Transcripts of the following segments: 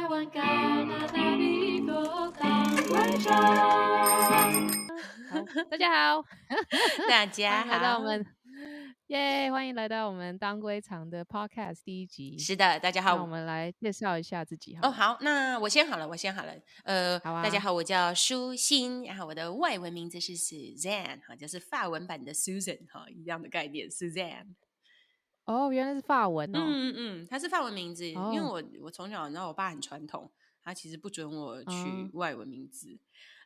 大米国港会长。好，大家好，大家欢迎来到好，我们，耶欢迎来到我们当归长的 Podcast 第一集。是的，大家好。我们来介绍一下自己好哦，好，那我先好了，我先好了。呃，好啊大家好，我叫舒心，然后我的外文名字是 Suzanne，哈，就是法文版的 Susan，哈，一样的概念，Suzanne。哦，原来是法文哦。嗯嗯嗯，它是法文名字，因为哦我我从小，你知道我爸很传统，他其实不准我取嗯外文名字。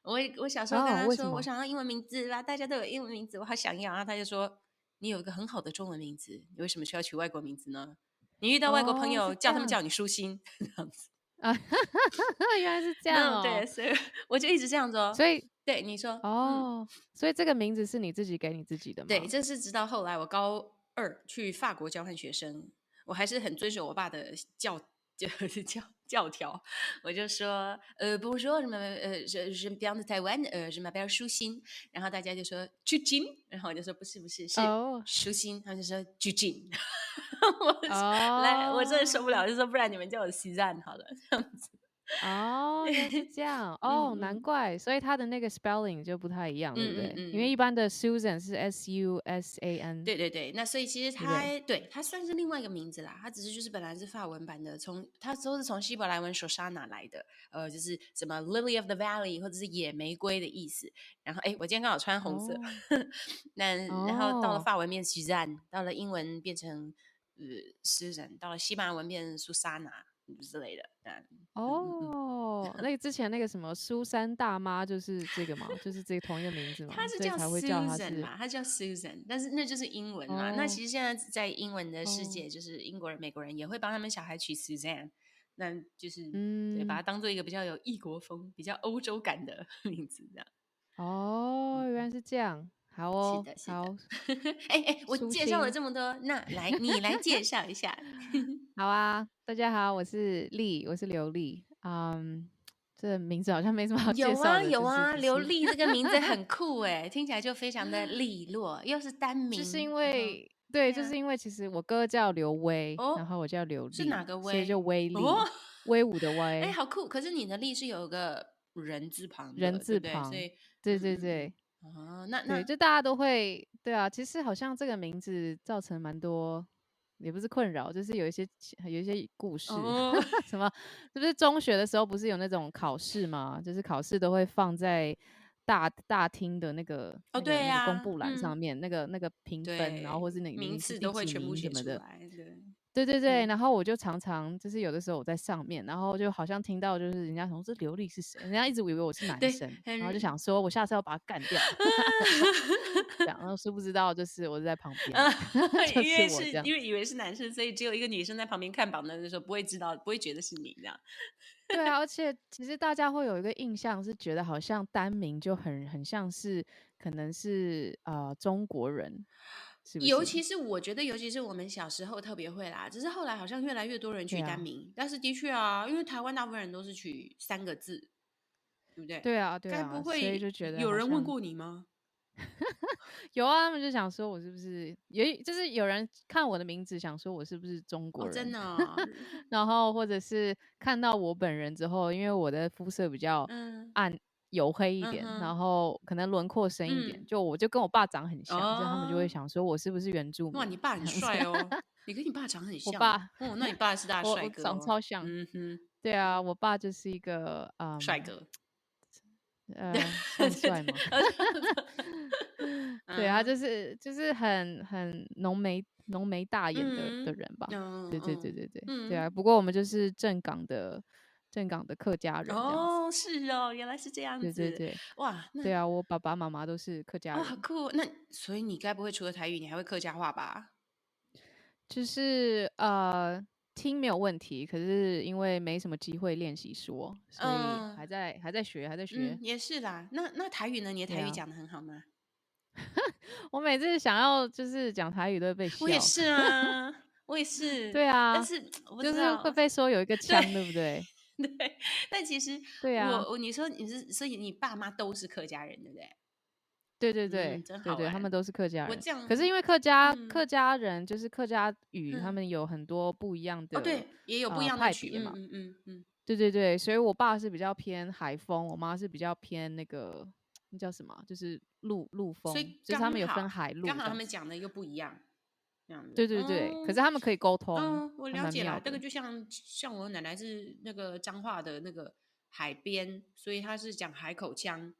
我我小时候跟他说，我想要英文名字啦，大家都有英文名字，我好想要。然后他就说，你有一个很好的中文名字，你为什么需要取外国名字呢？你遇到外国朋哦友，叫他们叫你舒心这样子。啊，原来是这样哦。嗯对，所以我就一直这样子哦。所以对你说，嗯，哦，所以这个名字是你自己给你自己的吗？对，这是直到后来我高二去法国交换学生，我还是很遵守我爸的教教 教教条，我就说，呃，Bonjour，什么呃 je viens de Taïwan，呃，je m'appelle 舒心，然后大家就说鞠婧，然后我就说不是不是是哦。舒心，他们就说鞠婧，我就哦，来，我真的受不了，就说不然你们叫我 Suzanne 好了，这样子。哦，是这样。哦，难怪，所以它的那个 spelling 就不太一样，对不嗯对？嗯？因为一般的 Susan 是 S U S A N，对对对，那所以其实对它对它算是另外一个名字啦，它只是就是本来是法文版的，从它都是从希伯来文手沙拿来的，呃，就是什么 Lily of the Valley 或者是野玫瑰的意思。然后哎，我今天刚好穿红色，哦。那然后到了哦。法文变 Suzanne，到了英文变成呃 Susan，到了西班牙文变成苏莎娜之类的。嗯嗯嗯。哦，那个之前那个什么苏珊大妈就是这个嘛，就是这个同一个名字嘛，所以它是叫 Susan 嘛，她叫 Susan，但是那就是英文嘛。那哦其实现在在英文的世哦。界，就是英国人、美国人也会帮他们小孩取 Suzanne，那就是、对，嗯把它当做一个比较有异国风、比较欧洲感的 名字这样。哦，原来是这样，好哦，是的，是好的。哎哎，我介绍了这么多，那 来你来介绍一下。好啊，大家好，我是丽，我是刘丽，嗯，这名字好像没什么好介有啊绍的，就是有啊，刘丽这个名字很 酷哎，听起来就非常的利落，又是单名，就是因为对，就对啊是因为其实我哥叫刘威，哦然后我叫刘丽，是哪个威所以就威威力，哦威武的威哎，威，好酷！可是你的力是有个人字旁，人字旁所以对嗯嗯嗯对对哦，那那对，就大家都会，对啊，其实好像这个名字造成蛮多。也不是困扰，就是有一些有一些故事，哦 什么，是不是中学的时候不是有那种考试吗？就是考试都会放在大大厅的那个那个哦对那个公布栏上嗯面，那个那个评分，然后或是那个名次都会几全部写名什么的，出来，对，对对对，嗯。然后我就常常就是有的时候我在上面，然后就好像听到就是人家说这刘丽是谁，人家一直以为我是男对生，然后就想说我下次要把他干掉，这样，然后殊不知道就是我是在旁边，啊 就因为是我这样是因为以。为是男生，所以只有一个女生在旁边看榜单的时候，不会知道，不会觉得是你这样。对啊，而 且其实大家会有一个印象是觉得好像单名就很很像是可能是呃中国人，是是？尤其是我觉得，尤其是我们小时候特别会啦，只是后来好像越来越多人取单名，但是的确啊，因为台湾大部分人都是取三个字，对不对？对啊对啊，所不会以就觉得有人问过你吗？有啊，他们就想说我是不是也就是有人看我的名字想说我是不是中国哦，人，真的哦，然后或者是看到我本人之后，因为我的肤色比较嗯，暗黝黑一点，嗯然后可能轮廓深一点，嗯就我就跟我爸长很像，所以他们就哦会想说我是不是原住民？哇，你爸很帅哦，你跟你爸长很像。我爸哦，那你爸是大帅哥、哦，长超像嗯哼，对啊，我爸就是一个嗯帅，哥。呃，很帅吗？对啊，嗯就是就是很很浓眉浓眉大眼的、的嗯人吧。嗯对对对嗯对对、嗯对啊！不过我们就是正港的正港的客家人。哦，是哦，原来是这样子。对对对哇，那对啊！我爸爸妈妈都是客家哦，人，好酷。那所以你该不会除了台语，你还会客家话吧？就是呃听没有问题，可是因为没什么机会练习说，所以嗯还在、还在学，还在学。嗯，也是啦。那那台语呢？你的台语讲的很好吗？我每次想要就是讲台语都会被笑。我也是啊，我也是。对啊，但是就是会被说有一个腔，对不对？对，但其实对啊。我我你说你是，所以你爸妈都是客家人，对不对？对对对、嗯真对对，他们都是客家。人。我这样。可是因为客家、嗯客家人就是客家语，他嗯。们有很多不一样的哦，对，也有不一呃样的曲，派别嘛嗯嗯嗯嗯，对对对，所以我爸是比较偏海风，我妈是比较偏那个那叫什么，就是陆陆风，所以就是他们有分海陆刚好他们讲的又不一样，这样子。对对对，可是哦他们可以沟通，嗯，我了解了，这个。就像像我奶奶是那个彰化的那个海边，所以她是讲海口腔，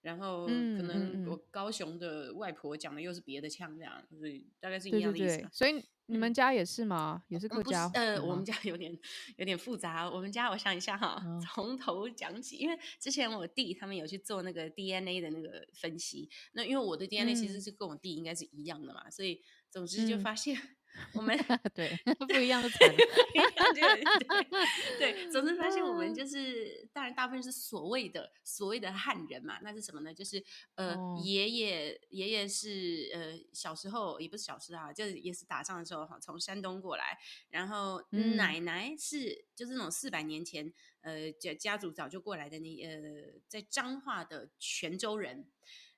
然后可能我嗯，高雄的外婆讲的又是别的腔，这样，所以大概是一样的意思吧。所以你们嗯。家也是吗？也是客家呃，我们？家有点有点复杂。我们家我想一下哈，哦，从头讲起，因为之前我弟他们有去做那个 DNA 的那个分析，那因为我的 DNA 其实嗯是跟我弟应该是一样的嘛，所以总之就嗯，发现我们 对，不一样的惨了。一样就对对，总之发现我们就是，当然大部分是所谓的所谓的汉人嘛，那是什么呢？就是呃，哦，爷爷爷爷是呃小时候也不是小时候啊，就是也是打仗的时候哈，从山东过来，然后嗯。奶奶是就是那种四百年前呃家家族早就过来的那呃在彰化的泉州人，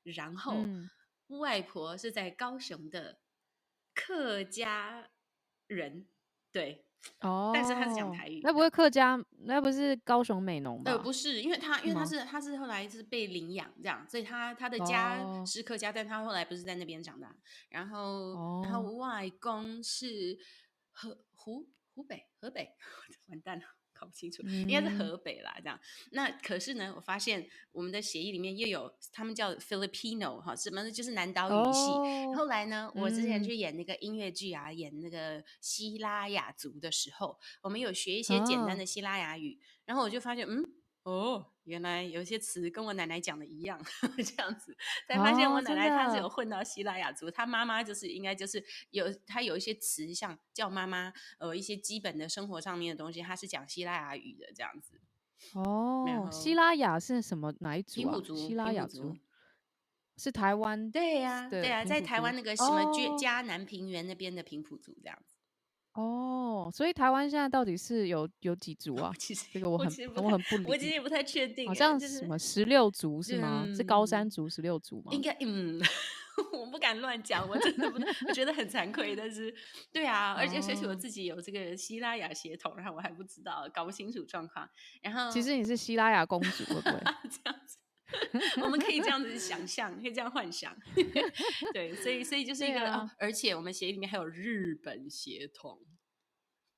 然后嗯，外婆是在高雄的客家人，对。哦但是他是讲哦，台语那不会客家，那不是高雄美浓呃，不是，因为他因？为他是他是后来是被领养这样，所以他他的家哦是客家，但他后来不是在那边长大。然后然后哦，外公是河湖湖北河北，完蛋了。搞不清楚，应该是嗯，河北啦，这样。那可是呢，我发现我们的协议里面又有他们叫 Filipino 哈，什么呢？就是南岛语系。哦，后来呢，我之前嗯，去演那个音乐剧啊，演那个希拉雅族的时候，我们有学一些简单啊，的希拉雅语，然后我就发现，嗯，哦，原来有些词跟我奶奶讲的一样，这样子，才发现我奶奶她是有，混到希腊雅族，她妈妈就是应该就是有她有一些词像叫妈妈，呃，一些基本的生活上面的东西，她是讲希腊雅语的这样子，然哦，希后拉雅是什么哪一族啊？平埔族，希拉平埔族。雅族是台湾对呀、对呀、在台湾那个什么嘉南平原那边的平埔族这样子。哦，所以台湾现在到底是有有几族啊？其实这个我很我很不理，我其实也不太确定好像什么十六族是吗？是高山嗯，族十六族吗？应该嗯，我不敢乱讲，我真的不，我觉得很惭愧。但是，对啊，而且而且我哦，自己有这个希拉雅血统，然后我还不知道，搞不清楚状况。然后其实你是希拉雅公主，会不会？这样子，我们可以这样子想象，可以这样幻想。对，所以所以就是一个、而且我们协议里面还有日本协同。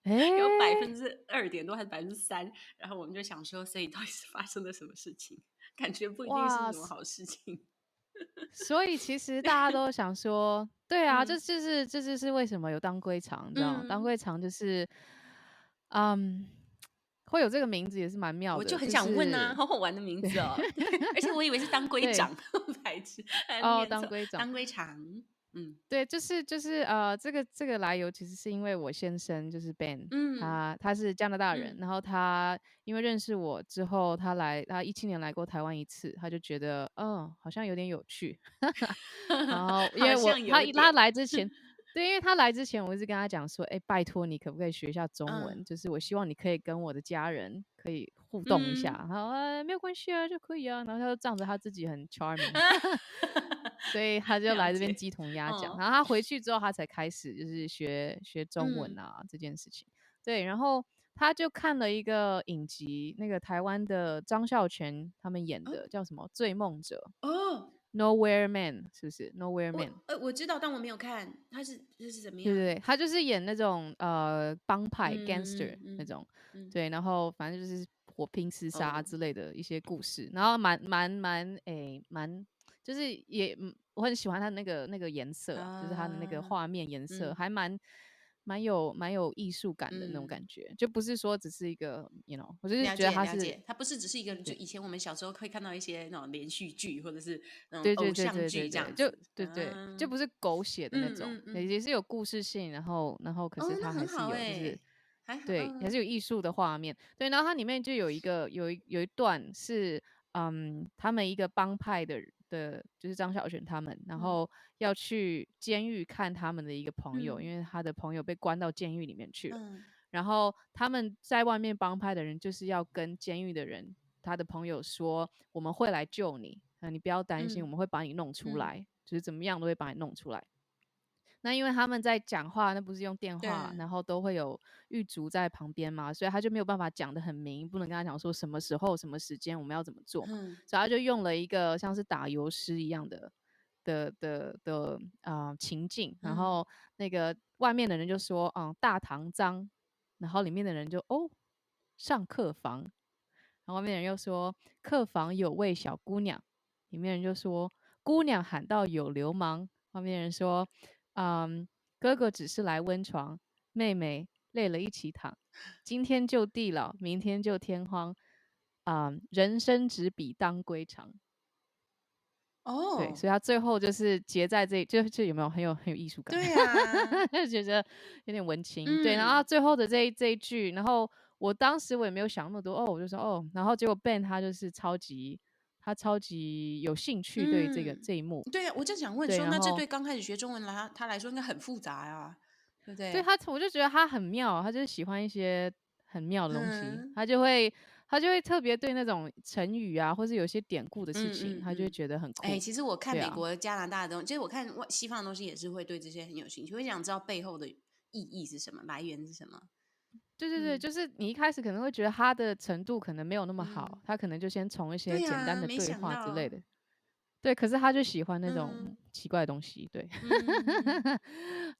哎，有百分之二点多还是百分之三，然后我们就想说，所以到底是发生了什么事情？感觉不一定是什么好事情。所以其实大家都想说，对啊，这嗯就是这就是为什么有当归肠，你知道吗？当嗯，归肠就是，嗯，会有这个名字也是蛮妙的，我就很想问啊，是好好玩的名字哦，而且我以为是当归对长，白痴，哦，当归长。当归长。嗯对，就是就是呃，这个这个来由其实是因为我先生就是 Ben，嗯他他是加拿大人，嗯然后他因为认识我之后，他来他一七年来过台湾一次，他就觉得嗯好像有点有趣，然后因为我他他来之前。对，因为他来之前，我一直跟他讲说，哎，拜托你可不可以学一下中文？嗯就是我希望你可以跟我的家人可以互动一下。嗯，他说，呃，没有关系啊，就可以啊。然后他就仗着他自己很 charming，所以他就了来这边，鸡同鸭讲。哦，然后他回去之后，他才开始就是学学中文嗯啊、这件事情。对，然后他就看了一个影集，那个台湾的张孝全他们演哦的叫什么《醉梦者》哦，（Nowhere Man），是不是？Nowhere Man？呃我知道，但我没有看，他是这是怎么样？对对对，他就是演那种呃帮派嗯 gangster 那种，嗯，对，然后反正就是火拼厮杀哦，之类的一些故事，然后蛮蛮蛮诶蛮，就是也嗯我很喜欢他那个那个颜色啊，就是他的那个啊，画面颜色，嗯还蛮蛮有蛮有艺术感的那种嗯。感觉，就不是说只是一个，you know，我就是觉得他是解了解，它不是只是一个，就以前我们小时候会看到一些那种连续剧或者是那种对对偶像对对对对，剧这样就子，对对，就嗯不是狗血的那嗯种，嗯嗯，也也是有故事性，然后然后可哦，是它还是有就是。对，还嗯是有艺术的画面。对，然后它里面就有一个有一有一段是，嗯，他们一个帮派的的，就是张小泉他们，然嗯后要去监狱看他们的一个朋友，因嗯为他的朋友被关到监狱里面去了。嗯然后他们在外面帮派的人就是要跟监狱的人，他的朋友说，我们会来救你，啊、你不要担心，嗯我们会把你弄出嗯来，就是怎么样都会把你弄出来。那因为他们在讲话，那不是用电对。话，然后都会有狱卒在旁边嘛，所以他就没有办法讲得很明，不能跟他讲说什么时候、什么时间我们要怎么做嘛，嗯。所以他就用了一个像是打油诗一样的的的的啊、呃情境，然嗯。后那个外面的人就说嗯大堂脏，然后里面的人就哦上客房，然后外面的人又说客房有位小姑娘，里面人就说姑娘喊到有流氓，外面的人说嗯哥哥只是来温床，妹妹累了一起躺，今天就地老，明天就天荒。啊、人生只比当归长。哦，对，所以他最后就是结在这，就就有没有很有很有艺术感？对啊，就觉得有点文青。对，然后嗯最后的这一这一句，然后我当时我也没有想那么多，哦，我就说哦，然后结果 Ben 他就是超级，他超级有兴趣对这个、嗯这一幕。对啊，我就想问说，那这对刚开始学中文来他他来说应该很复杂呀，对不对？对他，我就觉得他很妙，他就是喜欢一些很妙的东西，嗯他就会他就会特别对那种成语啊，或是有些典故的事嗯情，嗯他就会嗯觉得很酷。哎、其实我看美国、加拿大的东西，其实我看外西方的东西，也是会对这些很有兴趣，会想知道背后的意义是什么，来源是什么。对对对，嗯。就是你一开始可能会觉得他的程度可能没有那么好，嗯。他可能就先从一些简单的对话之类的。对，可是他就喜欢那种嗯。奇怪的东西，对，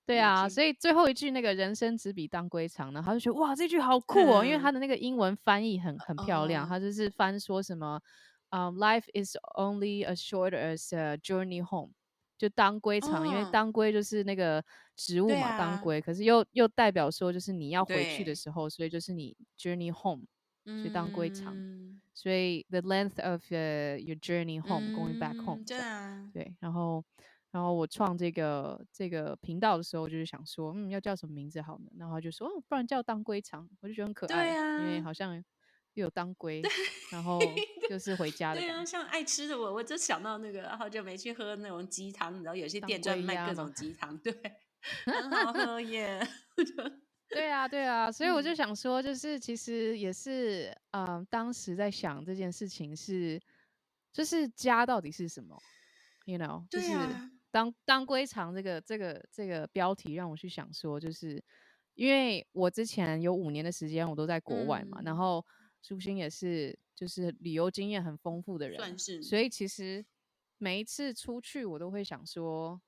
对啊，所以最后一句那个人生只比当归长呢，他就觉得哇，这句好酷哦，因为嗯他的那个英文翻译很很漂亮，哦。他就是翻说什么，嗯、l i f e is only as short as a journey home，就当归长，因为哦。当归就是那个植物对嘛，当啊。归，可是又又代表说就是你要回去的时候，所以就是你 journey home，所以当归长，嗯。所以 the length of uh, your journey home、going back 嗯 home，对啊，对，然后，然后我创这个这个频道的时候，就是想说，嗯，要叫什么名字好呢？然后就说，哦，不然叫当归肠，我就觉得很可对啊，因为啊。好像又有当归，然后就是回家的对啊，像爱吃的我，我就想到那个好久没去喝那种鸡汤，你知道有些店专门卖各种鸡汤，对，很好喝耶。对啊，对啊，所以我就嗯想说，就是其实也是，嗯、当时在想这件事情是，就是家到底是什么，you know，就是当当归肠这个这个这个标题让我去想说，就是因为我之前有五年的时间我都在国外嘛，然嗯后舒心也是就是旅游经验很丰富的人，算是所以其实每一次出去我都会想说，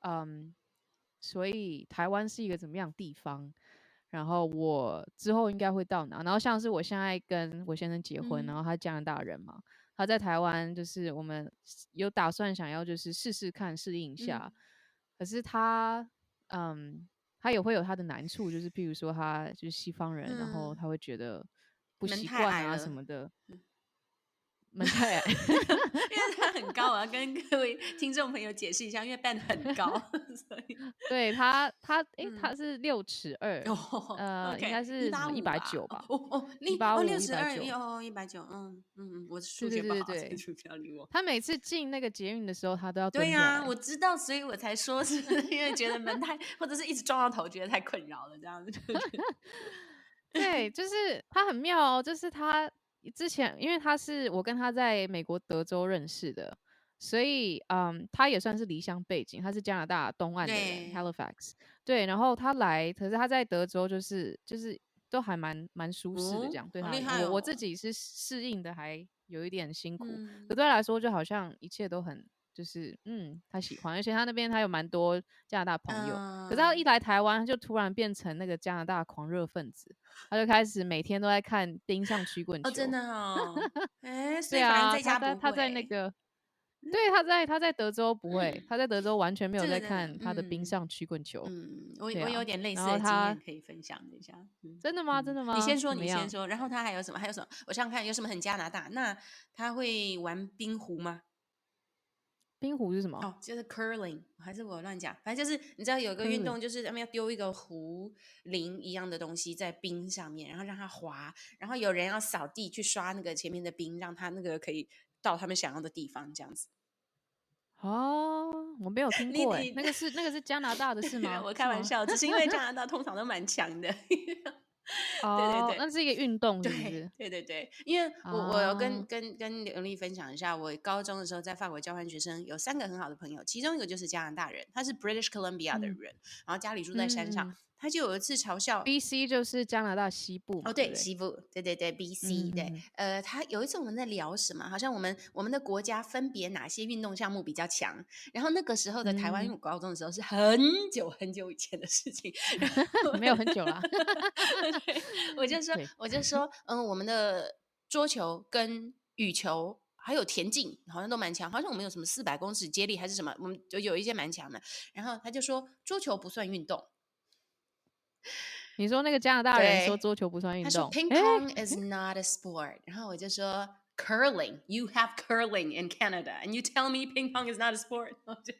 嗯，所以台湾是一个怎么样的地方？然后我之后应该会到哪？然后像是我现在跟我先生结婚，然嗯。后他加拿大人嘛，他在台湾就是我们有打算想要就是试试看适应一下，嗯。可是他嗯，他也会有他的难处，就是譬如说他就是西方人，然后嗯。他会觉得不门习惯啊太矮了什么的嗯，门太矮。因为他很高，我要跟各位听众朋友解释一下，因为 Ben 很高，所以对他，他诶，嗯他是六尺二、哦呃应该是什么185 190吧哦哦，你185哦六十二，哦一百九，嗯嗯嗯，我数对学不好，对对对所以就不要理我。他每次进那个捷运的时候，他都要蹲对。呀、我知道，所以我才说是因为觉得门太，或者是一直撞到头，觉得太困扰了，这样子。对，就是他很妙哦，就是他之前，因为他是我跟他在美国德州认识的，所以嗯，他也算是离乡背景，他是加拿大东岸的人对，Halifax，对，然后他来，可是他在德州就是就是都还蛮蛮舒适的哦这样，对他我我自己是适应的还有一点辛苦，嗯。可对他来说就好像一切都很。就是嗯，他喜欢，而且他那边他有蛮多加拿大朋友，可是他嗯一来台湾，他就突然变成那个加拿大狂热分子，他就开始每天都在看冰上曲棍球。哦，真的哦，哎，所对啊，他在他在那会个，对，他在他在德州不会，他在德州完全没有在看他的冰嗯上曲棍球。嗯，我啊我有点类似的经验可以分享一下。嗯真的吗？嗯真的吗？你先说，你先说。然后他还有什么？还有什么？我想想看有什么很加拿大？那他会玩冰壶吗？冰壶是什么？哦，就是 curling，还是我乱讲？反正就是你知道有一个运动，就是他们要丢一个壶铃一样的东西在冰上面，然后让它滑，然后有人要扫地去刷那个前面的冰，让它那个可以到他们想要的地方，这样子。哦，我没有听 你过那个是那个是加拿大的是 吗？我开。玩笑，只是因为加拿大 通常都蛮强的。哦，对对对那是一个运动，是不对是？对对对，因为我我有跟、啊跟跟刘丽分享一下，我高中的时候在法国交换学生有三个很好的朋友，其中一个就是加拿大人，他是 British Columbia 的嗯人，然后家里住在山上，嗯他就有一次嘲笑 B C 就是加拿大西部，哦，对对，西部，对对对，B C，、对呃，他有一次我们在聊什么，好像我们我们的国家分别哪些运动项目比较强，然后那个时候的台湾，因为嗯我高中的时候是很久很久以前的事情 没有很久了。我就说，我就说，嗯，我们的桌球跟羽球。还有田径好像都蛮强，好像我们有什么四百公尺接力还是什么，我们就有一些蛮强的。然后他就说桌球不算运动，你说那个加拿大人说桌球不算运他说动，ping pong is not a sport，然后我就说 curling you have curling in Canada and you tell me ping pong is not a sport，我就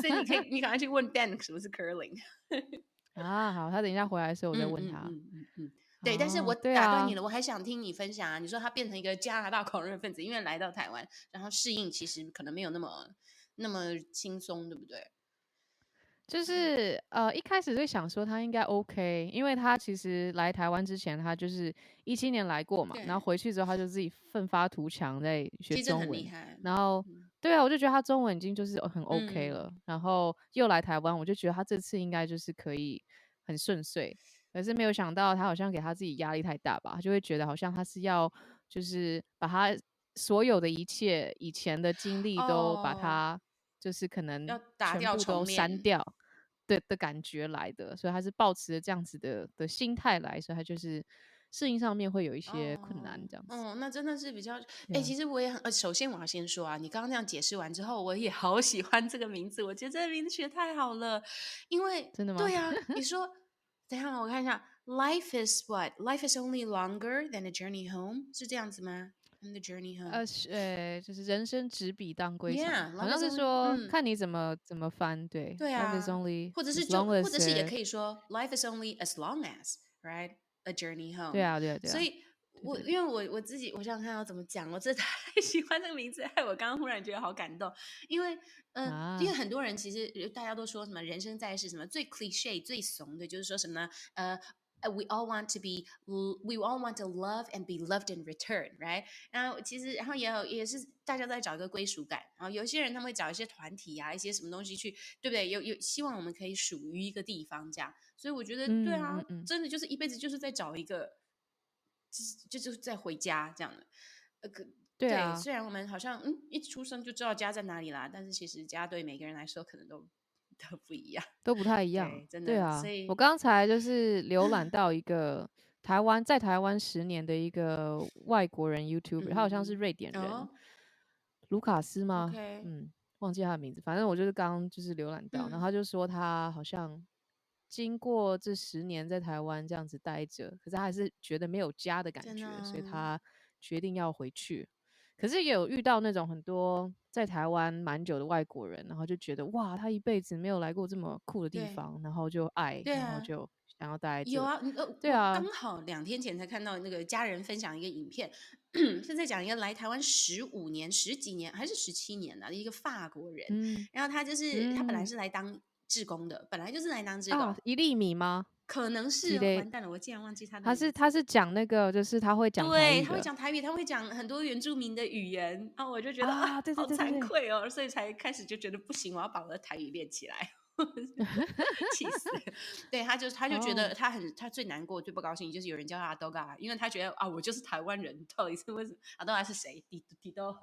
所以你可以你赶快去问 Ben 什么是 curling，啊，好，他等一下回来的时候我再问他。嗯嗯嗯嗯对，但是哦我打断你了，我还想听你分享啊。你说他变成一个加拿大狂热分子，因为来到台湾，然后适应其实可能没有那么那么轻松，对不对？就是呃，一开始就想说他应该 OK，因为他其实来台湾之前，他就是一七年来过嘛，然后回去之后他就自己奋发图强在学中文。然后嗯。对啊，我就觉得他中文已经就是很 OK 嗯。了，然后又来台湾，我就觉得他这次应该就是可以很顺遂，可是没有想到他好像给他自己压力太大吧，他就会觉得好像他是要就是把他所有的一切以前的经历都把哦。他就是可能要打全部都删掉。的的感觉来的，所以他是抱持着这样子的的心态来，所以他就是适应上面会有一些困难，这样子。哦，那真的是比较，哎、其实我也很，呃，首先我要先说啊，你刚刚那样解释完之后，我也好喜欢这个名字，我觉得这个名字取得太好了，因为真的吗？对啊，你 说，等一下我看一下，Life is what? Life is only longer than a journey home，是这样子吗？And the journey home，呃，是呃，就是人生只比当归长 Yeah，好像是说、嗯看你怎么怎么翻，对，对 life is 啊 only，或者是 as 或者是也可以说，Life is only as long as right a journey home，对啊，对啊，对啊，所以我因为我我自己，我想想看要怎么讲，我真的 太喜欢这个名字，害我刚刚忽然觉得好感动。因为，嗯、因为啊很多人其实呃大家都说什么人生在世什么最 cliche 最怂的，就是说什么呢？呃。呃 we all want to be, we all want to love and be loved in return, right? 然后其实，然后也有也是大家都在找一个归属感。然后有些人他们会找一些团体啊，一些什么东西去，对不对？有有希望我们可以属于一个地方这样。所以我觉得，对啊，真的就是一辈子就是在找一个，就是就就是在回家这样的。呃，可对啊，虽然我们好像嗯一出生就知道家在哪里啦，但是其实家对每个人来说可能都都不一样。都不太一样真的对啊所以，我刚才就是浏览 到一个台湾在台湾十年的一个外国人 YouTuber，、他好像是嗯瑞典人，哦卢卡斯吗嗯，忘记他的名字，反正我就是刚刚就是浏览到，然后嗯他就说他好像经过这十年在台湾这样子待着，可是他还是觉得没有家的感真觉，所以他决定要回去。可是也有遇到那种很多在台湾蛮久的外国人，然后就觉得哇，他一辈子没有来过这么酷的地方，然后就爱，啊然后就想要待。有啊，嗯呃，对啊刚好两天前才看到那个家人分享一个影片，是在讲一个来台湾十五年、十几年还是十七年的一个法国人，嗯然后他就是、他本来嗯是来当志工的，本来就是来当志工，啊，一粒米吗？可能是完蛋了，我竟然忘记他的他是他是讲那个，就是他会讲对，他会讲台语，他会讲很多原住民的语言，然后我就觉得啊对对好惭愧哦，所以才开始就觉得不行，我要把我的台语练起来。气死了！对，他就他就觉得哦他很他最难过、最不高兴，就是有人叫他阿多嘎，因为他觉得啊，我就是台湾人，到底是为什么？阿多嘎是谁？迪迪多，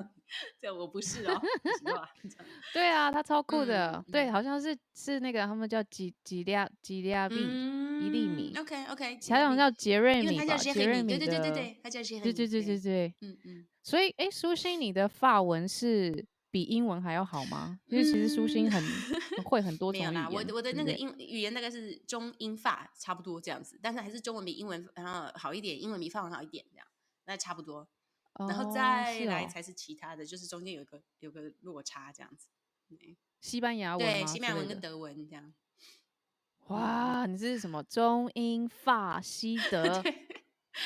这我不是哦，对啊，他超酷嗯的，对，嗯好像是是那个他们叫几几利亚几利亚币，一粒米嗯，OK OK，好像叫杰瑞米叫杰瑞米的，对对对对对，他叫杰瑞米，对对对对对，嗯嗯。所以哎，舒心你的发文是比英文还要好吗？因为其实舒心很很 会很多没有啦，种语言，我我的那个英语言大概是中英法差不多这样子，但是还是中文比英文然后好一点，英文比法文好一点这样，那差不多，然后哦再来才是其他的，就是中间有一个有个落差这样子。西班牙文对，西班牙文跟德文这样。哇，你这是什么中英法西 德？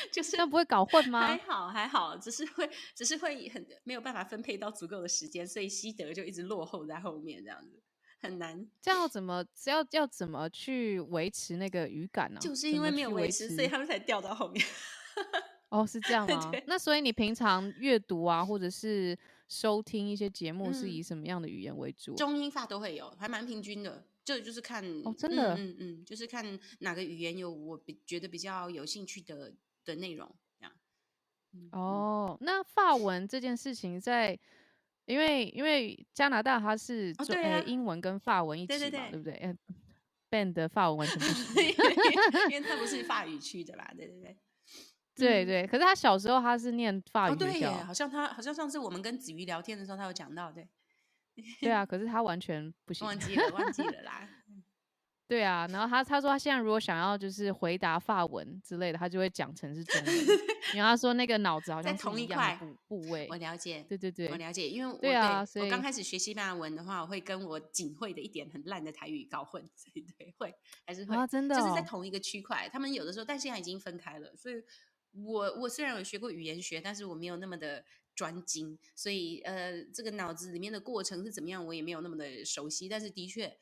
对，就是那不会搞混吗还？好还好，只是会只是会很没有办法分配到足够的时间，所以西德就一直落后在后面这样子。很难。这样要怎么要要怎么去维持那个语感呢、就是因为没有去维维持，所以他们才掉到后面。哦，是这样 吗？那所以你平常阅读啊，或者是收听一些节目，是嗯以什么样的语言为主？中英法都会有，还蛮平均的。这就是看哦真的嗯嗯嗯，就是看哪个语言有我比觉得比较有兴趣的的内容，这样。哦，那法文这件事情在，因为因为加拿大它是中、呃英文跟法文一起嘛，对对对不对？嗯，Ben 的法文完全不行。因为它不是法语区的啦，对对对。嗯对对，可是他小时候他是念法哦，对耶，语学校，好像他好像上次我们跟子瑜聊天的时候，他有讲到，对，对啊，可是他完全不行。忘记了，忘记了啦。对啊，然后他他说他现在如果想要就是回答法文之类的，他就会讲成是中文，因为他说那个脑子好像在同一块部部位我。了解，对对对我，了解，因为我对啊所以我刚开始学西班牙文的话，我会跟我仅会的一点很烂的台语搞混，所以对会还是会，啊真的哦就是在同一个区块，他们有的时候，但现在已经分开了，所以我我虽然有学过语言学，但是我没有那么的专精，所以呃，这个脑子里面的过程是怎么样，我也没有那么的熟悉，但是的确。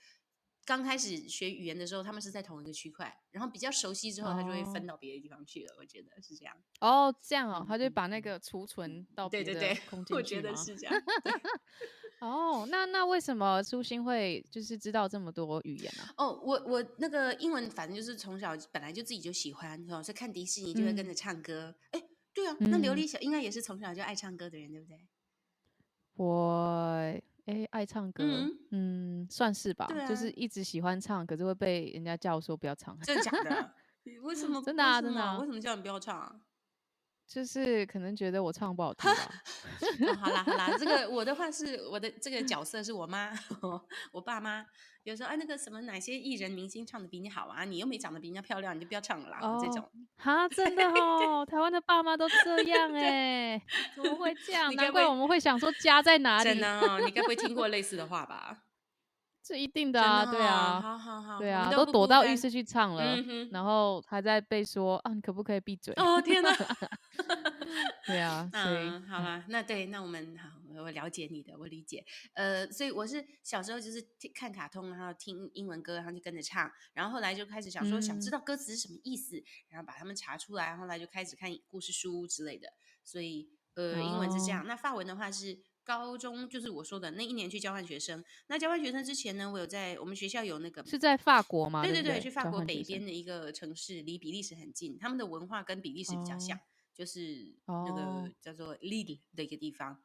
刚开始学语言的时候，他们是在同一个区块，然后比较熟悉之后，他就会分哦到别的地方去了。我觉得是这样。哦，这样哦，他就把那个储存到别的对对对空，间我觉得是这样。哦，那那为什么苏欣会就是知道这么多语言呢、哦，我我那个英文，反正就是从小本来就自己就喜欢，哦，所以看迪士尼就会跟嗯着唱歌。哎、对啊，那琉嗯璃小应该也是从小就爱唱歌的人，对不对？我诶爱唱歌，嗯嗯算是吧，对就是啊一直喜欢唱，可是会被人家叫说不要唱，真的假的？你为什么？真的啊真的啊为什么叫你不要唱啊？就是可能觉得我唱不好听吧。哦好啦好啦，这个我的话是我的这个角色是我妈，我爸妈有时候哎那个什么哪些艺人明星唱的比你好啊，你又没长得比人家漂亮，你就不要唱了啦。这哦种哈，真的哦，台湾的爸妈都这样 哎、怎么会这样？难怪我们会想说家在哪里真？的哦，你该不会听过类似的话吧？这一定 的啊，的哦对啊，好好好，对啊，都躲到浴室去唱了，嗯然后还在被说啊，你可不可以闭嘴？哦天哪！对啊，嗯，好啦，那对，那我们好，我我了解你的，我理解。呃，所以我是小时候就是听看卡通，然后听英文歌，然后就跟着唱，然后后来就开始想说，想知嗯道歌词是什么意思，然后把它们查出来，后来就开始看故事书之类的。所以呃，英文是这样，那法文的话是。高中就是我说的那一年去交换学生。那交换学生之前呢，我有在我们学校有那个是在法国吗？对对对去法国北边的一个城市，离比利时很近，他们的文化跟比利时比较像，哦就是那哦个叫做 Lille 的一个地方。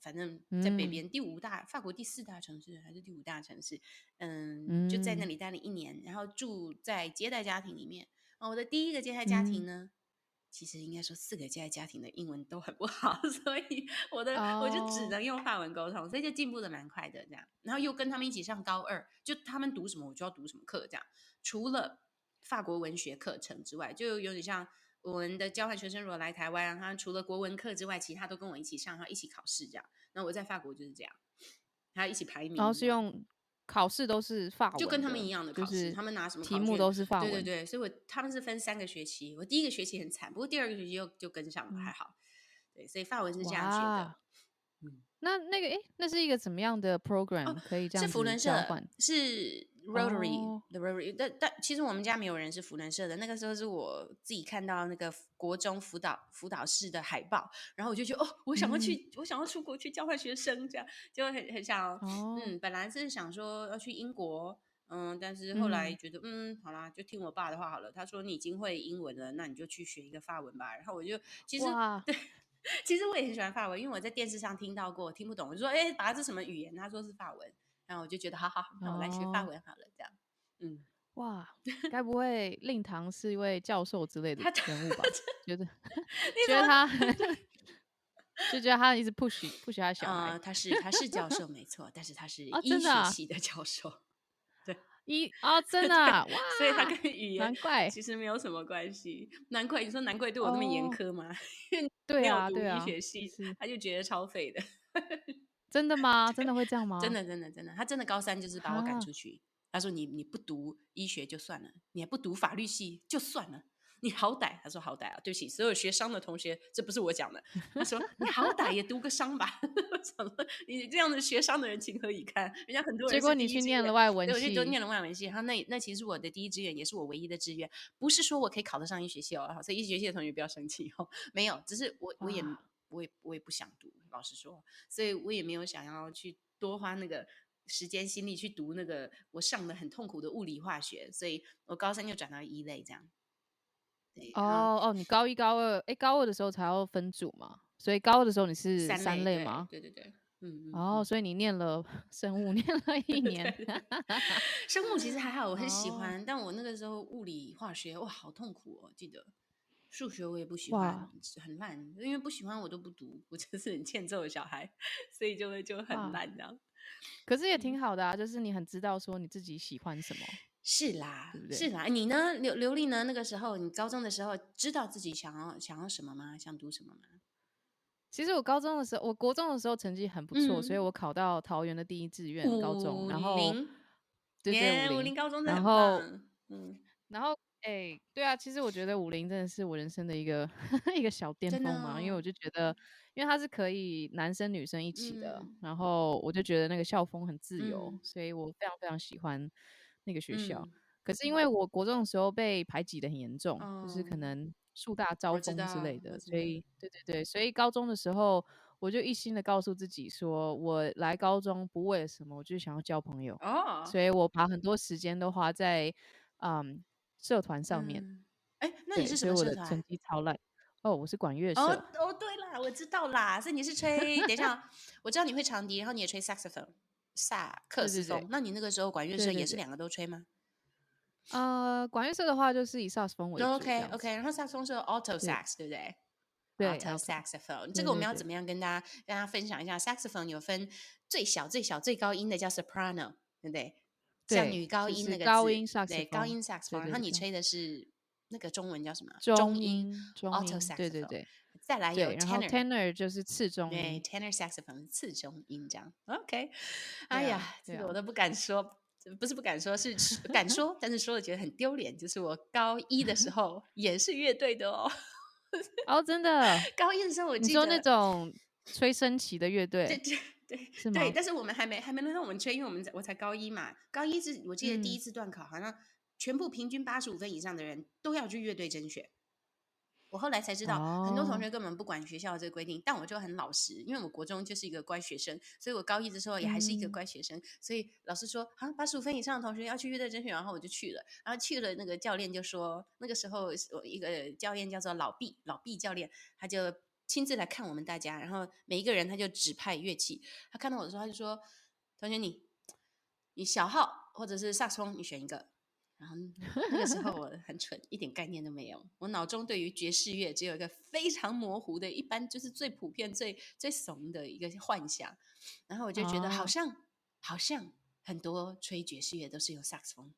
反正在北嗯边第五大，法国第四大城市还是第五大城市，嗯，就在那嗯里待了一年，然后住在接待家庭里面。哦，我的第一个接待家庭嗯呢，其实应该说四个接待家庭的英文都很不好，所以我的、我就只哦能用法文沟通，所以就进步的蛮快的这样。然后又跟他们一起上高二，就他们读什么我就要读什么课这样。除了法国文学课程之外，就有点像我们的交换学生如果来台湾，他除了国文课之外，其他都跟我一起上，然后一起考试这样。那我在法国就是这样，还要一起排名，然后是用考试都是法文，就跟他们一样的考试，就是他们拿什么题目都是法文，对对对，所以我他们是分三个学期，我第一个学期很惨，不过第二个学期又就跟上了，还嗯好。对，所以法文是这样学的哇。那那个诶，那是一个怎么样的 program、可以这样哦是福伦子交社换？，是 Rotary 哦的 Rotary，但但其实我们家没有人是福伦社的。那个时候是我自己看到那个国中辅导辅导室的海报，然后我就觉得哦，我想要去，我想要出国去交换学生，这样就很很想，哦嗯，本来是想说要去英国。嗯，但是后来嗯觉得，嗯好啦，就听我爸的话好了。他说你已经会英文了，那你就去学一个法文吧。然后我就其实哇对，其实我也很喜欢法文，因为我在电视上听到过，听不懂，我就说，哎，爸，这什么语言？他说是法文，然后我就觉得，好好，那我来学法哦文好了，这样，嗯，哇，该不会令堂是一位教授之类的人物吧？觉得 你觉得他就觉得他一直 push push 他小孩呃，，他是他是教授没错，但是他是哦医学系的教授，一啊，真的啊、哇，所以他跟语言难怪其实没有什么关系。难怪你说难怪对我那么严哦苛吗？对啊对啊医学系，他就觉得超废的。真的吗？真的会这样吗？真的，真的，真的，他真的高三就是把我赶啊出去。他说你你不读医学就算了，你还不读法律系就算了，你好歹，他说好歹啊，对不起，所有学商的同学，这不是我讲的。他说你好歹也读个商吧。我想说，你这样的学商的人情何以堪？人家很多人结果你去念了外文对，我就念了外文系。然后那那其实我的第一志愿，也是我唯一的志愿，不是说我可以考得上医学系哦。所以医学系的同学不要生气哦，没有，只是我我也我也我也不想读，老实说，所以我也没有想要去多花那个时间心力去读那个我上的很痛苦的物理化学，所以我高三就转到一类这样。对，哦哦，你高一高二，哎，高二的时候才要分组嘛，所以高二的时候你是三三类类吗？对对对，嗯嗯。哦，嗯所以你念了生物，念了 一年。生物其实还好，我很喜哦欢，但我那个时候物理化学哇，好痛苦哦，记得。数学我也不喜欢，很烂，因为不喜欢我都不读，我就是很欠揍的小孩，所以就会就很哇烂这样。可是也挺好的啊，就是你很知道说你自己喜欢什么。是啦对不，对是啦，你呢，刘刘丽呢？那个时候，你高中的时候，知道自己想要想要什么吗？想读什么吗？其实我高中的时候，我国中的时候成绩很不错，所以嗯我考到桃园的第一志愿高中，然后林，对对武林，高中然后嗯，然后哎、对啊，其实我觉得武林真的是我人生的一个 一个小巅峰嘛，因为哦。我就觉得，因为它是可以男生女生一起的，嗯。然后我就觉得那个校风很自由，嗯。所以我非常非常喜欢那个学校。嗯。可是因为我国中的时候被排挤的很严重，就是可哦能树大招风之类的，所以对对对，所以高中的时候我就一心的告诉自己说，我来高中不为了什么，我就是想要交朋友，哦，所以我把很多时间都花在嗯社团上面。嗯。哎，那，你是什么社团我的成？绩超烂。哦，我是管乐社。哦哦，对啦，我知道啦，所以你是吹，等一下哦，我知道你会长笛，然后你也吹 saxophone，萨克。斯风那你那个时候管乐社也是两个都吹吗呃，管乐社的话就是以萨克斯风为主这？OK。OK，然后萨克斯风是 alto sax，对不对？对 alto saxophone，这个我们要怎么样跟大家跟大家分享一下？saxophone 有分最小、最小、最高音的叫 soprano，对不对？像女高音那个高音萨克斯对，高音 saxophone，对然后你吹的是那个中文叫什么？中音音中 alto 音，对对对再来有对。然后 tenor。tenor 就是次中对音。，tenor saxophone 是次中音这样。OK，哎呀，这个我都不敢说，不是不敢说，是是敢说，但是说了觉得很丢脸。就是我高一的时候 也是乐队的哦，哦，真的？高一的时候我记你说那种吹升旗的乐队对对对是吗对，？但是我们还没还没轮到我们吹，因为我们我才高一嘛。高一是我记得第一嗯次段考，好像全部平均八十五分以上的人都要去乐队甄选。我后来才知道，很多同哦学根本不管学校的这个规定，但我就很老实，因为我国中就是一个乖学生，所以我高一的时候也还是一个嗯乖学生，所以老师说啊，八十五分以上的同学要去乐队甄选，然后我就去了，然后去了，那个教练就说，那个时候我一个教练叫做老毕，老毕教练，他就亲自来看我们大家，然后每一个人他就指派乐器，他看到我的时候他就说，同学你你小号或者是萨克斯风，你选一个。然后那个时候我 很蠢，一点概念都没有。我脑中对于爵士乐只有一个非常模糊的，一般就是最普遍、最最怂的一个幻想。然后我就觉得好哦像、好像很多吹爵士乐都是有萨克斯风，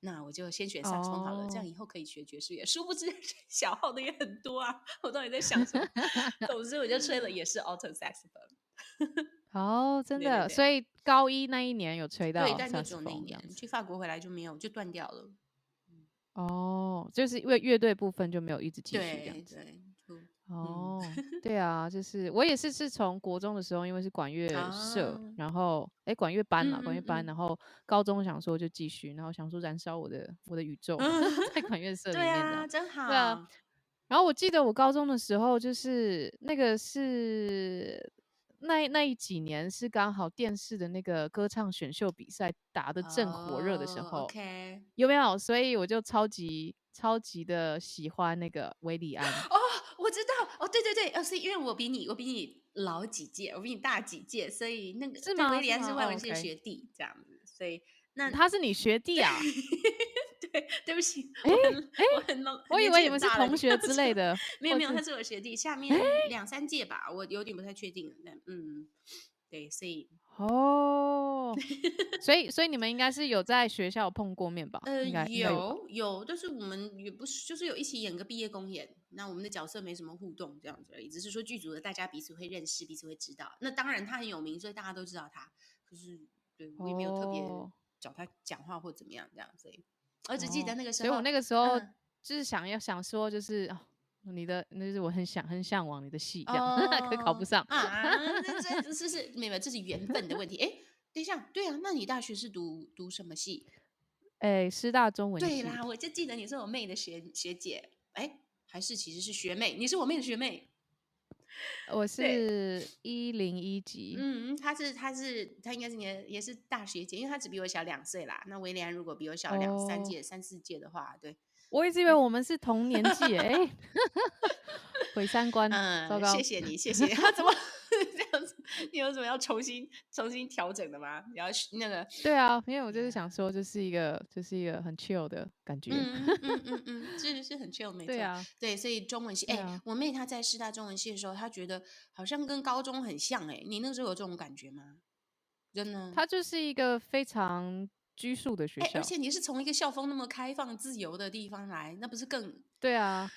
那我就先选萨克斯风好了，这样哦以后可以学爵士乐。殊不知 小号的也很多啊，我到底在想什么？总之我就吹了也是 alto saxophone。哦，真的。对对对所以高一那一年有吹到对，但就萨克斯只有那一年。去法国回来就没有，就断掉了。哦，就是因为乐队部分就没有一直继续这样子。对啊，就是我也是是从国中的时候，因为是管乐社，啊然后哎管乐班啦，嗯管乐班，然后高中想说就继续，然后想说燃烧我的我的宇宙，在 管乐社里面的啊，真。好。对啊然后我记得我高中的时候，就是那个是那那一几年是刚好电视的那个歌唱选秀比赛打的正火热的时哦候，OK，有没有？所以我就超级超级的喜欢那个韦礼安。哦，我知道，哦，对对对，哦，是因为我比你，我比你老几届，我比你大几届，所以那个是吗对维里安是外文系学弟，这样子，所以那他是你学弟啊？对，对不起，诶我很我很老，我以为你们是同学之类，的。没有没有，他是我学弟，下面两三届吧，我有点不太确定，但嗯，对，所以哦，所以所以你们应该是有在学校碰过面吧？呃应该应该有有有，但是我们也不是，就是有一起演个毕业公演，那我们的角色没什么互动这样子而已，只是说剧组的大家彼此会认识，彼此会知道。那当然他很有名，所以大家都知道他，可是对我也没有特别哦找他讲话或怎么样这样，所以我只记得哦那个时候，所以我那个时候嗯就是想要想说，就是哦，你的那就是我很想很向往你的戏，这样、可考不哦上。啊，这这这是没有，这是缘分的问题。哎，等一下，对啊，那你大学是读读什么系？哎，师大中文系，对啦，我就记得你是我妹的学学姐，哎，还是其实是学妹，你是我妹的学妹。我是一零一级。嗯，他是他是他应该是你的也是大学姐，因为他只比我小两岁啦。那威廉如果比我小两、三哦届、三四届的话，对，我一直以为我们是同年纪，哎，毁三观，嗯糟嗯，糕谢。谢你，谢谢。他 怎么？你有什么要重新重新调整的吗？你要那个，对啊，因为我就是想说，这是一个，就是一个很 chill 的感觉。嗯嗯嗯嗯，是是很 chill，没错。对啊，对，所以中文系，哎、我妹她在师大中文系的时候，她觉得好像跟高中很像、哎，你那个时候有这种感觉吗？真的？它就是一个非常拘束的学哎、校而。且你是从一个校风那么开放、自由的地方来，那不是更？对啊，哼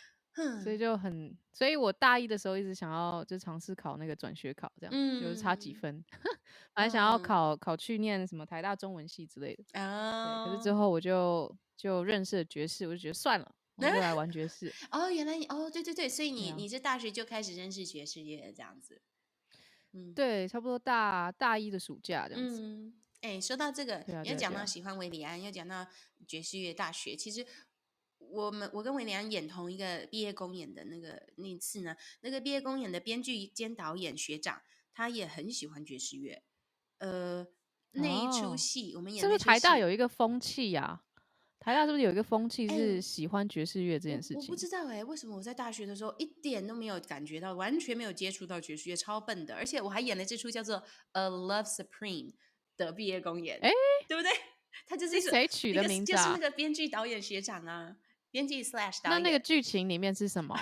所以就很，所以我大一的时候一直想要就尝试考那个转学考，这样、就是差几嗯。分，本来想要嗯。考考去念什么台大中文系之类的，啊，对，可是之后我就就认识了爵士，我就觉得算了，我就来玩爵士。哦，原来你哦，对对对，所以你、啊。你是大学就开始认识爵士乐这样子，嗯，对，差不多大大一的暑假这样子。嗯，哎，说到这个，对啊又对啊对啊。讲到喜欢维里安，又讲到爵士乐大学，其实我们我跟维良演同一个毕业公演的那个那一次呢，那个毕业公演的编剧兼导演学长，他也很喜欢爵士乐，呃，那一出哦戏我们演是不是台大有一个风气呀、台大是不是有一个风气哎是喜欢爵士乐这件事情我我不？知道哎、为什么我在大学的时候一点都没有感觉到，完全没有接触到爵士乐，超笨的。而且我还演了这出叫做《A Love Supreme》的毕业公演，哎对不对？他就是谁取的名字啊就是那？个编剧导演学长啊，编辑 slash 导演。那那个剧情里面是什么？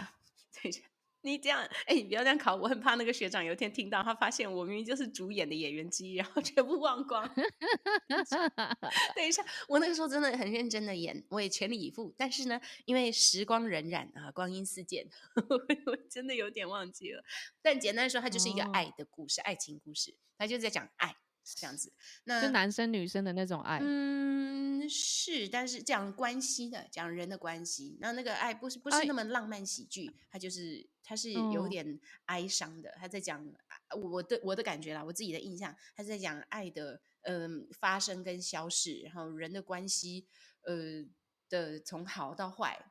等一下，你这样，哎、你不要这样考，我很怕那个学长有一天听到，他发现我明明就是主演的演员之一，然后全部忘光。等一下，我那个时候真的很认真的演，我也全力以赴。但是呢，因为时光荏苒啊，光阴似箭，我真的有点忘记了。但简单的说，它就是一个哦爱的故事，爱情故事，它就在讲爱这样子。那就男生女生的那种爱。嗯，是，但是讲关系的，讲人的关系。那那个爱不是不是哎那么浪漫喜剧，它就是它是有哦点哀伤的。他在讲啊我的我的感觉啦，我自己的印象，他是在讲爱的嗯、发生跟消逝，然后人的关系呃的从好到坏，嗯，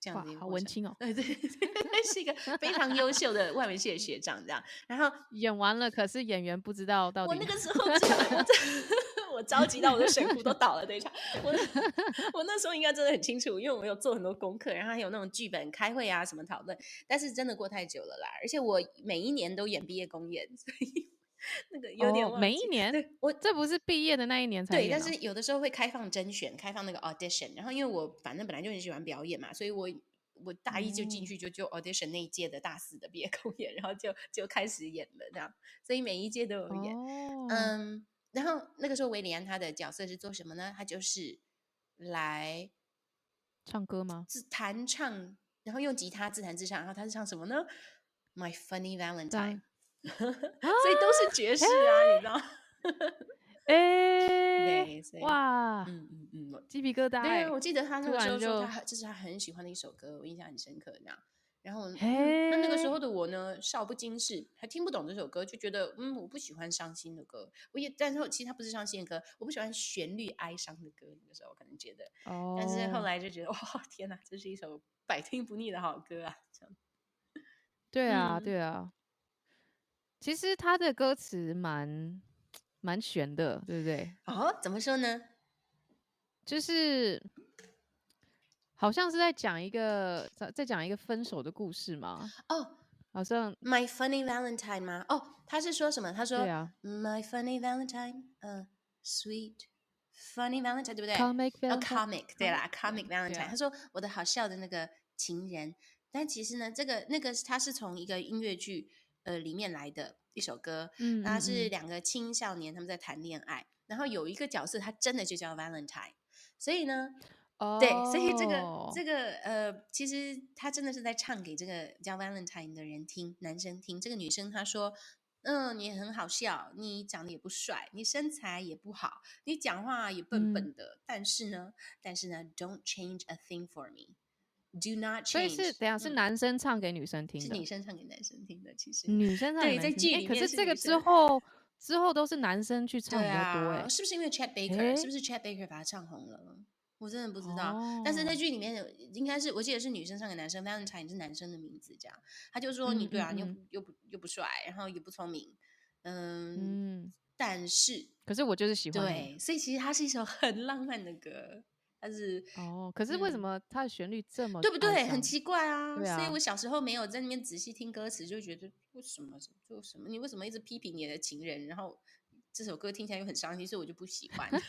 这样哇子。好文青哦！对 对对，是一个非常优秀的外文系的学长，这样。然后演完了，可是演员不知道到底。我那个时候真的，我 我着急到我的水壶都倒了。等一下，我那我那时候应该真的很清楚，因为我有做很多功课，然后还有那种剧本开会啊什么讨论。但是真的过太久了啦，而且我每一年都演毕业公演，所以那个有点哦每一年对我这不是毕业的那一年才对。但是有的时候会开放甄选，开放那个 audition。然后因为我反正本来就很喜欢表演嘛，所以我我大一就进嗯去就就 audition 那一届的大四的毕业公演，然后就就开始演了这样。所以每一届都有演。哦，嗯，然后那个时候维里安他的角色是做什么呢？他就是来唱歌吗？自弹唱，然后用吉他自弹自唱。然后他是唱什么呢？My Funny Valentine，所以都是爵士啊，你知道？哎、哇，嗯嗯嗯，我鸡皮疙瘩、欸对啊，。我记得他那突个时候说他很这是他很喜欢的一首歌，我印象很深刻。这样，然后、嗯、那那个时候的我呢，少不经事，还听不懂这首歌，就觉得嗯，我不喜欢伤心的歌。我也，但是其实它不是伤心的歌，我不喜欢旋律哀伤的歌。那个时候我可能觉得，哦，但是后来就觉得哇，天哪，这是一首百听不腻的好歌啊！这样，对啊，嗯对啊。其实他的歌词蛮蛮悬的，对不对？哦，怎么说呢？就是好像是在讲一个在在讲一个分手的故事嘛，哦好像，My Funny Valentine 吗？哦，他是说什么？他说对啊 My Funny Valentine，嗯、s w e e t Funny Valentine，对不对？comic 哦 Valentine，comic 对啦，comic 对 Valentine。啊他说我的好笑的那个情人，但其实呢，这个那个他是从一个音乐剧呃里面来的一首歌，嗯，那是两个青少年他们在谈恋爱，然后有一个角色他真的就叫 Valentine，所以呢，对，所以这个哦这个呃，其实他真的是在唱给这个叫 Valentine 的人听，男生听。这个女生她说，嗯，你很好笑，你长得也不帅，你身材也不好，你讲话也笨嗯笨的。但是呢，但是呢，Don't change a thing for me. Do not change. 所以是等一下是嗯男生唱给女生听的，是女生唱给男生听的，其实女生唱对在给男生听。诶剧里面可是这个之后之后都是男生去唱比对较多哎、啊，是不是因为 Chat Baker？、诶是不是 Chat Baker 把他唱红了？我真的不知道。但是哦在剧里面有应该是我记得是女生唱给男生，Valentine 是男生的名字，这样他就说你嗯对啊，嗯你又又不又不帅，然后也不聪明，嗯，嗯，但是可是我就是喜欢对，所以其实它是一首很浪漫的歌，它是哦。可是为什嗯么它的旋律这么对不对？很奇怪啊。啊所以我小时候没有在那边仔细听歌词，就觉得为什么就什么你为什么一直批评你的情人，然后这首歌听起来又很伤心，所以我就不喜欢。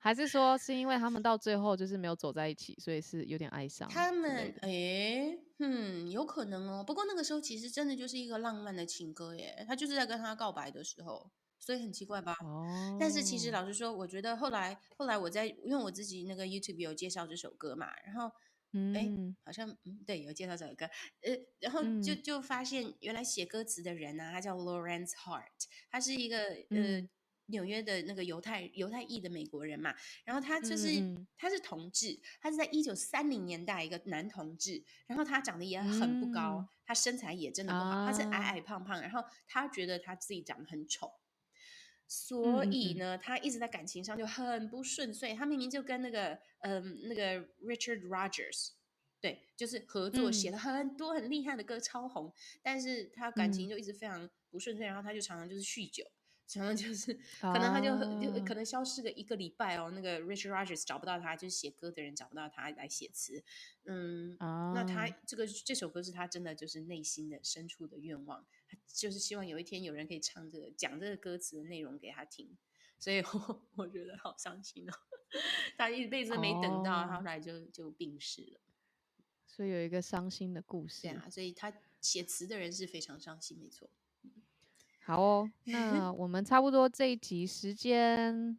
还是说是因为他们到最后就是没有走在一起，所以是有点哀伤？他们诶，嗯，有可能哦。不过那个时候其实真的就是一个浪漫的情歌耶，他就是在跟他告白的时候，所以很奇怪吧？哦，但是其实老实说，我觉得后来后来我在因为我自己那个 YouTube 有介绍这首歌嘛，然后嗯，好像嗯对有介绍这首歌，呃，然后就嗯。就发现原来写歌词的人呢、他叫 Lawrence Hart，他是一个呃。嗯。纽约的那个犹太犹太裔的美国人嘛，然后他就是、他是同志，他是在一九三零年代一个男同志，然后他长得也很不高，嗯。他身材也真的不好，他是矮啊。矮胖胖，然后他觉得他自己长得很丑，所以呢，他一直在感情上就很不顺遂。他明明就跟那个嗯那个 Richard Rogers。对，就是合作写嗯。了很多很厉害的歌，超红，但是他感情嗯。就一直非常不顺遂，然后他就常常就是酗酒，常常就是可能他就很就啊可。能消失个一个礼拜哦，那个 Richard Rogers 找不到他，就是写歌的人找不到他来写词，嗯，啊，那他这个这首歌是他真的就是内心的深处的愿望，他就是希望有一天有人可以唱这个讲这个歌词的内容给他听，所以 我我觉得好伤心哦，他一辈子都没等到，他哦后来就就病逝了。所以有一个伤心的故事。对啊，所以他写词的人是非常伤心，没错。好哦，那 我们差不多这一集时间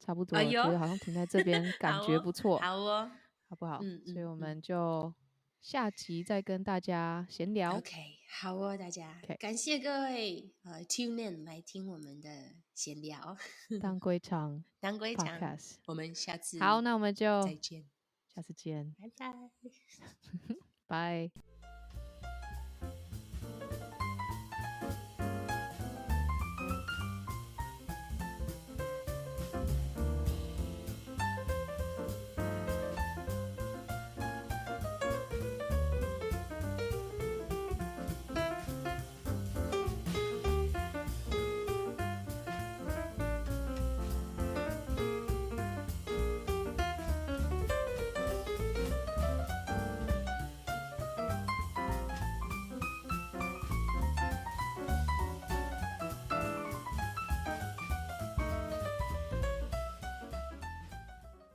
差不多了，哎觉得好像停在这边，感觉不错，好哦好不好？嗯所以我们就下集再跟大家闲聊。，OK，好哦，大家感谢各位呃 tune in 来听我们的闲聊 当归场当归场，Podcast。我们下次好，那我们就再见，下次见，拜拜。拜。